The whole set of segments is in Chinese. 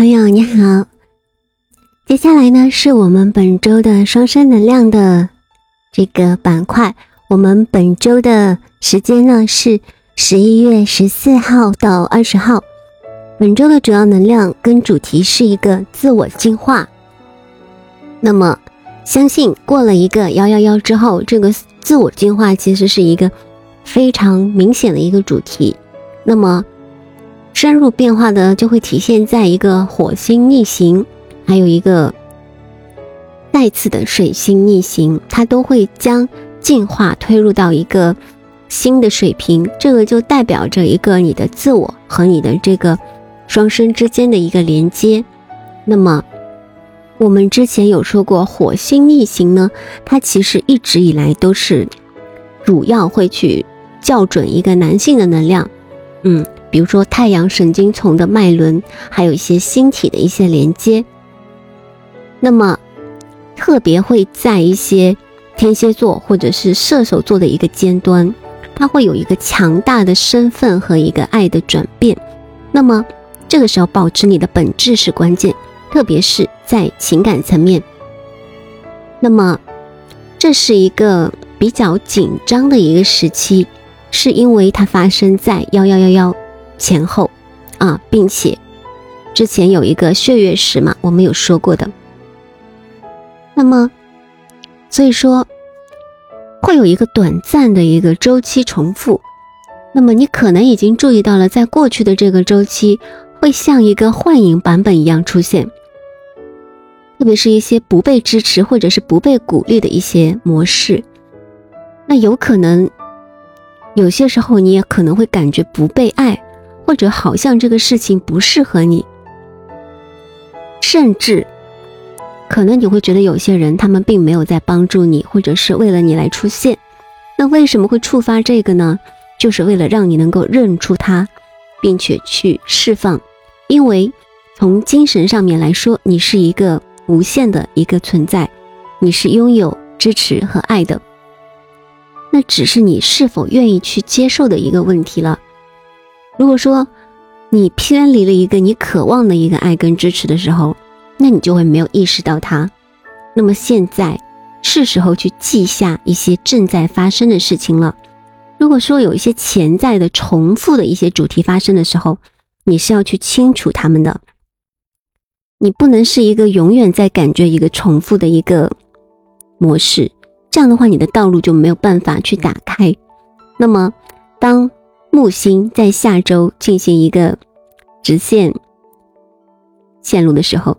朋友你好，接下来呢是我们本周的双生能量的这个板块。我们本周的时间呢是十一月十四号到二十号。本周的主要能量跟主题是一个自我进化。那么，相信过了一个幺幺幺之后，这个自我进化其实是一个非常明显的一个主题。那么。深入变化的就会体现在一个火星逆行，还有一个再次的水星逆行，它都会将进化推入到一个新的水平。这个就代表着一个你的自我和你的这个双生之间的一个连接。那么我们之前有说过，火星逆行呢，它其实一直以来都是主要会去校准一个男性的能量，嗯。比如说太阳神经丛的脉轮，还有一些星体的一些连接，那么特别会在一些天蝎座或者是射手座的一个尖端，它会有一个强大的身份和一个爱的转变。那么这个时候保持你的本质是关键，特别是在情感层面。那么这是一个比较紧张的一个时期，是因为它发生在幺幺幺幺。前后，啊，并且之前有一个血月时嘛，我们有说过的。那么，所以说会有一个短暂的一个周期重复。那么你可能已经注意到了，在过去的这个周期会像一个幻影版本一样出现，特别是一些不被支持或者是不被鼓励的一些模式。那有可能有些时候你也可能会感觉不被爱。或者好像这个事情不适合你，甚至可能你会觉得有些人他们并没有在帮助你，或者是为了你来出现。那为什么会触发这个呢？就是为了让你能够认出他，并且去释放。因为从精神上面来说，你是一个无限的一个存在，你是拥有支持和爱的。那只是你是否愿意去接受的一个问题了。如果说你偏离了一个你渴望的一个爱跟支持的时候，那你就会没有意识到它。那么现在是时候去记下一些正在发生的事情了。如果说有一些潜在的重复的一些主题发生的时候，你是要去清除他们的。你不能是一个永远在感觉一个重复的一个模式，这样的话你的道路就没有办法去打开。那么当。木星在下周进行一个直线线路的时候，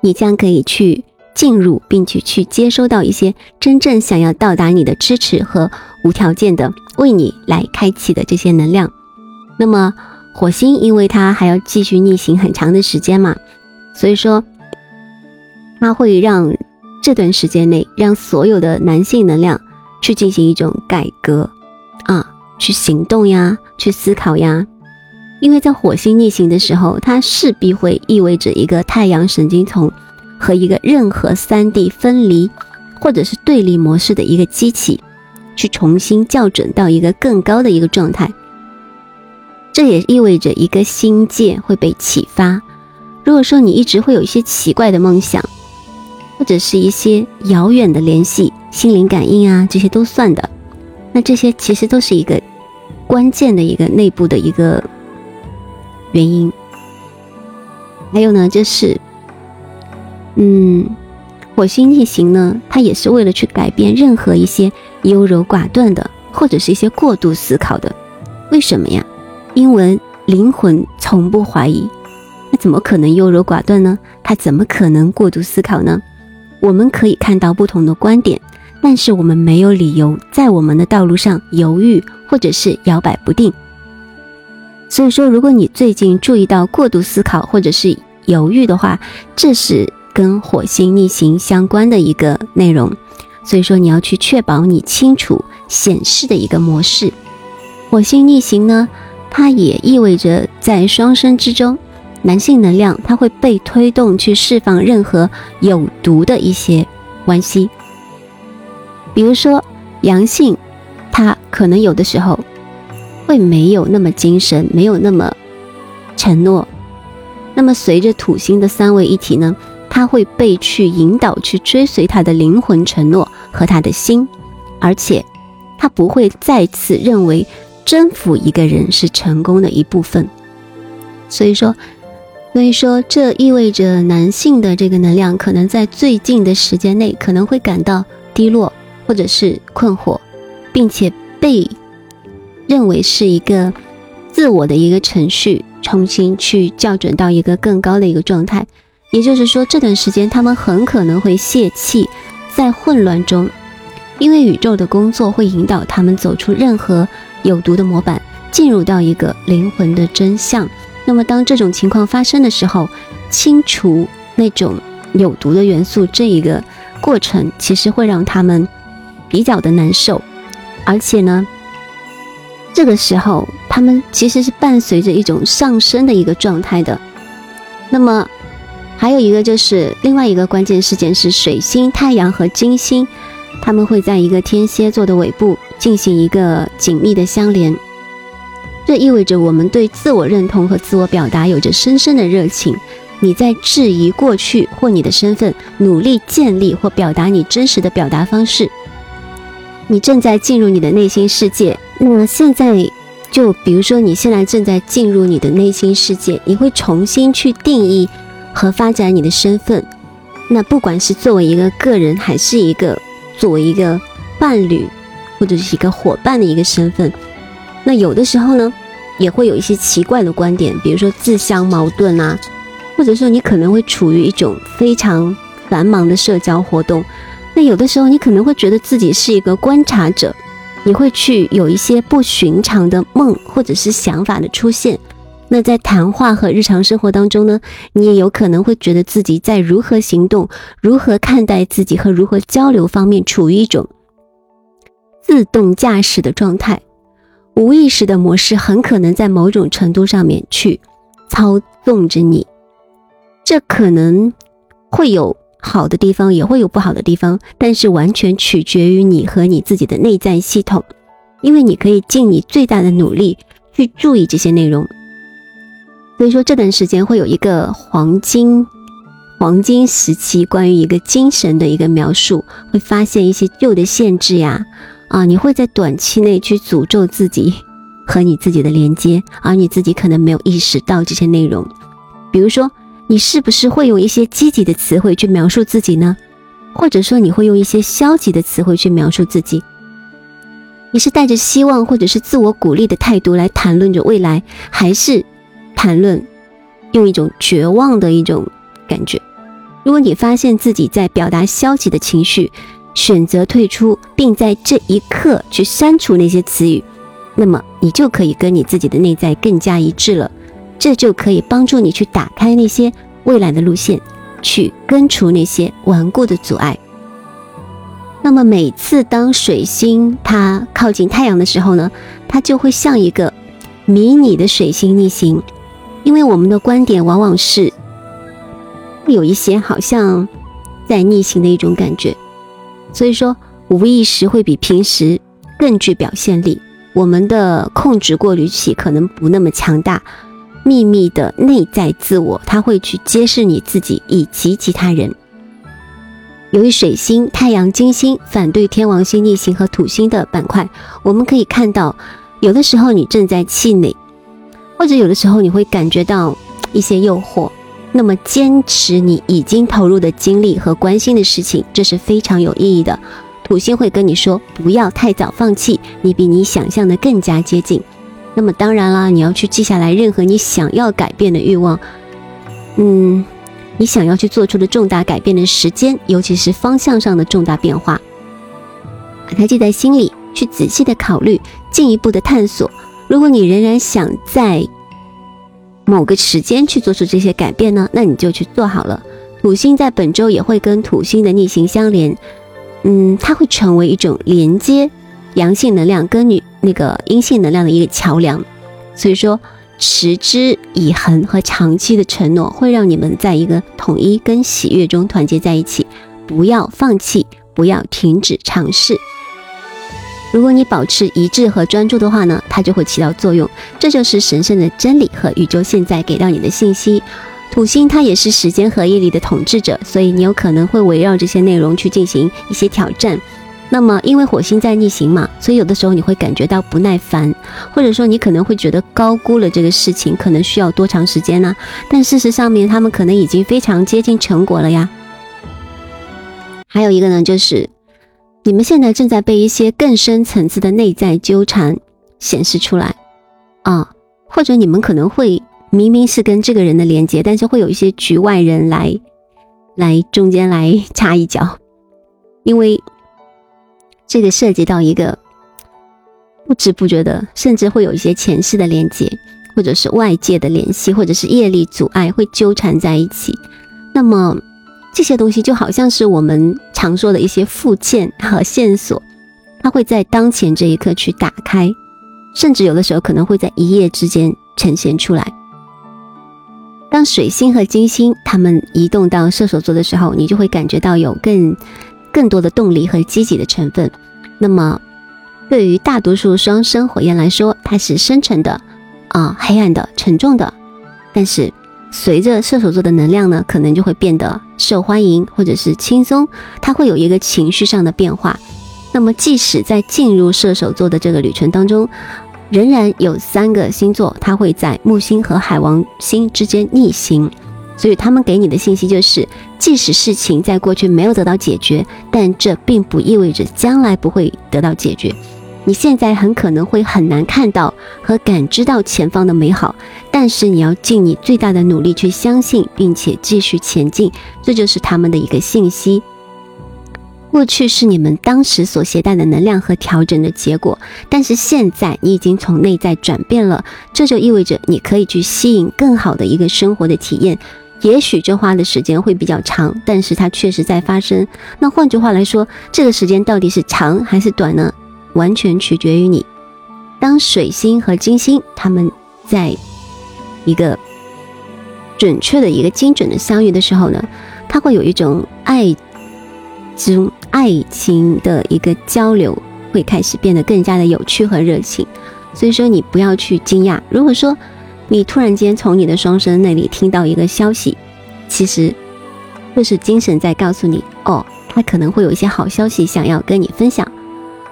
你将可以去进入，并且去接收到一些真正想要到达你的支持和无条件的为你来开启的这些能量。那么火星，因为它还要继续逆行很长的时间嘛，所以说它会让这段时间内让所有的男性能量去进行一种改革。去行动呀，去思考呀，因为在火星逆行的时候，它势必会意味着一个太阳神经丛和一个任何三 D 分离或者是对立模式的一个机器，去重新校准到一个更高的一个状态。这也意味着一个新界会被启发。如果说你一直会有一些奇怪的梦想，或者是一些遥远的联系、心灵感应啊，这些都算的。那这些其实都是一个。关键的一个内部的一个原因，还有呢，就是，嗯，火星逆行呢，它也是为了去改变任何一些优柔寡断的，或者是一些过度思考的。为什么呀？因为灵魂从不怀疑，那怎么可能优柔寡断呢？他怎么可能过度思考呢？我们可以看到不同的观点。但是我们没有理由在我们的道路上犹豫或者是摇摆不定。所以说，如果你最近注意到过度思考或者是犹豫的话，这是跟火星逆行相关的一个内容。所以说，你要去确保你清楚显示的一个模式。火星逆行呢，它也意味着在双生之中，男性能量它会被推动去释放任何有毒的一些关系。比如说，阳性，他可能有的时候会没有那么精神，没有那么承诺，那么随着土星的三位一体呢，他会被去引导去追随他的灵魂承诺和他的心，而且他不会再次认为征服一个人是成功的一部分。所以说，所以说这意味着男性的这个能量可能在最近的时间内可能会感到低落或者是困惑，并且被认为是一个自我的一个程序。重新去校准到一个更高的一个状态，也就是说，这段时间他们很可能会泄气，在混乱中，因为宇宙的工作会引导他们走出任何有毒的模板，进入到一个灵魂的真相。那么，当这种情况发生的时候，清除那种有毒的元素这一个过程，其实会让他们比较的难受，而且呢。这个时候，他们其实是伴随着一种上升的一个状态的。那么，还有一个就是另外一个关键事件是水星、太阳和金星，他们会在一个天蝎座的尾部进行一个紧密的相连。这意味着我们对自我认同和自我表达有着深深的热情。你在质疑过去或你的身份，努力建立或表达你真实的表达方式。你正在进入你的内心世界。那现在，就比如说，你现在正在进入你的内心世界，你会重新去定义和发展你的身份。那不管是作为一个个人，还是一个作为一个伴侣，或者是一个伙伴的一个身份，那有的时候呢，也会有一些奇怪的观点，比如说自相矛盾啊，或者说你可能会处于一种非常繁忙的社交活动。有的时候，你可能会觉得自己是一个观察者。你会去有一些不寻常的梦或者是想法的出现，那在谈话和日常生活当中呢，你也有可能会觉得自己在如何行动、如何看待自己和如何交流方面处于一种自动驾驶的状态，无意识的模式很可能在某种程度上面去操纵着你，这可能会有。好的地方也会有不好的地方，但是完全取决于你和你自己的内在系统，因为你可以尽你最大的努力去注意这些内容。所以说这段时间会有一个黄金黄金时期，关于一个精神的一个描述，会发现一些旧的限制呀，啊，你会在短期内去诅咒自己和你自己的连接，而你自己可能没有意识到这些内容，比如说。你是不是会用一些积极的词汇去描述自己呢？或者说你会用一些消极的词汇去描述自己？你是带着希望或者是自我鼓励的态度来谈论着未来，还是谈论用一种绝望的一种感觉？如果你发现自己在表达消极的情绪，选择退出，并在这一刻去删除那些词语，那么你就可以跟你自己的内在更加一致了。这就可以帮助你去打开那些未来的路线，去根除那些顽固的阻碍。那么每次当水星它靠近太阳的时候呢，它就会像一个迷你的水星逆行，因为我们的观点往往是有一些好像在逆行的一种感觉，所以说无意识会比平时更具表现力，我们的控制过滤器可能不那么强大。秘密的内在自我，他会去揭示你自己以及其他人。由于水星、太阳、金星反对天王星逆行和土星的板块，我们可以看到，有的时候你正在气馁，或者有的时候你会感觉到一些诱惑。那么，坚持你已经投入的精力和关心的事情，这是非常有意义的。土星会跟你说，不要太早放弃，你比你想象的更加接近。那么当然啦，你要去记下来任何你想要改变的欲望，嗯，你想要去做出的重大改变的时间，尤其是方向上的重大变化，把它记在心里，去仔细的考虑，进一步的探索。如果你仍然想在某个时间去做出这些改变呢，那你就去做好了。土星在本周也会跟土星的逆行相连，嗯，它会成为一种连接。阳性能量跟女那个阴性能量的一个桥梁，所以说持之以恒和长期的承诺会让你们在一个统一跟喜悦中团结在一起。不要放弃，不要停止尝试。如果你保持一致和专注的话呢，它就会起到作用。这就是神圣的真理和宇宙现在给到你的信息。土星它也是时间和毅力的统治者，所以你有可能会围绕这些内容去进行一些挑战。那么，因为火星在逆行嘛，所以有的时候你会感觉到不耐烦，或者说你可能会觉得高估了这个事情，可能需要多长时间呢？但事实上面，他们可能已经非常接近成果了呀。还有一个呢，就是你们现在正在被一些更深层次的内在纠缠显示出来啊，或者你们可能会明明是跟这个人的连接，但是会有一些局外人来来中间来插一脚，因为。这个涉及到一个不知不觉的，甚至会有一些前世的连接，或者是外界的联系，或者是业力阻碍，会纠缠在一起。那么这些东西就好像是我们常说的一些附件和线索，它会在当前这一刻去打开，甚至有的时候可能会在一夜之间呈现出来。当水星和金星它们移动到射手座的时候，你就会感觉到有更。更多的动力和积极的成分。那么，对于大多数双生火焰来说，它是深沉的，啊，黑暗的，沉重的。但是，随着射手座的能量呢，可能就会变得受欢迎，或者是轻松。它会有一个情绪上的变化。那么，即使在进入射手座的这个旅程当中，仍然有三个星座，它会在木星和海王星之间逆行。所以他们给你的信息就是，即使事情在过去没有得到解决，但这并不意味着将来不会得到解决。你现在很可能会很难看到和感知到前方的美好，但是你要尽你最大的努力去相信，并且继续前进。这就是他们的一个信息。过去是你们当时所携带的能量和调整的结果，但是现在你已经从内在转变了，这就意味着你可以去吸引更好的一个生活的体验。也许这花的时间会比较长，但是它确实在发生。那换句话来说，这个时间到底是长还是短呢？完全取决于你。当水星和金星他们在一个准确的一个精准的相遇的时候呢，它会有一种爱中爱情的一个交流，会开始变得更加的有趣和热情。所以说，你不要去惊讶。如果说，你突然间从你的双生那里听到一个消息，其实就是精神在告诉你，哦，他可能会有一些好消息想要跟你分享，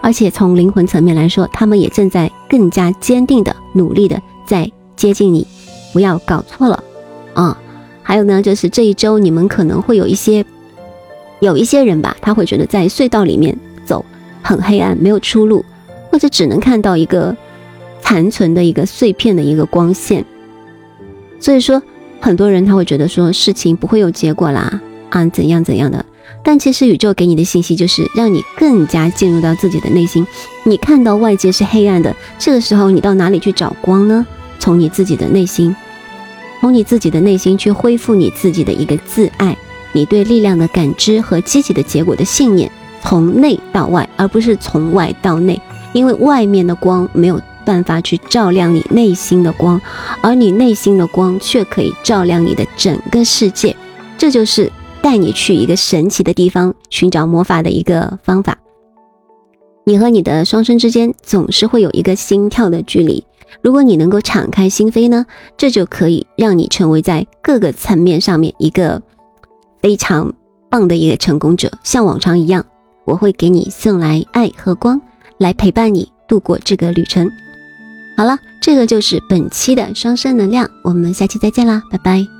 而且从灵魂层面来说，他们也正在更加坚定的努力的在接近你，不要搞错了啊！还有呢，就是这一周你们可能会有一些，有一些人吧，他会觉得在隧道里面走很黑暗，没有出路，或者只能看到一个。残存的一个碎片的一个光线，所以说很多人他会觉得说事情不会有结果啦啊怎样怎样的，但其实宇宙给你的信息就是让你更加进入到自己的内心。你看到外界是黑暗的，这个时候你到哪里去找光呢？从你自己的内心，从你自己的内心去恢复你自己的一个自爱，你对力量的感知和积极的结果的信念，从内到外，而不是从外到内，因为外面的光没有。办法去照亮你内心的光，而你内心的光却可以照亮你的整个世界。这就是带你去一个神奇的地方寻找魔法的一个方法。你和你的双生之间总是会有一个心跳的距离。如果你能够敞开心扉呢，这就可以让你成为在各个层面上面一个非常棒的一个成功者。像往常一样，我会给你送来爱和光，来陪伴你度过这个旅程。好了，这个就是本期的双生能量，我们下期再见啦，拜拜。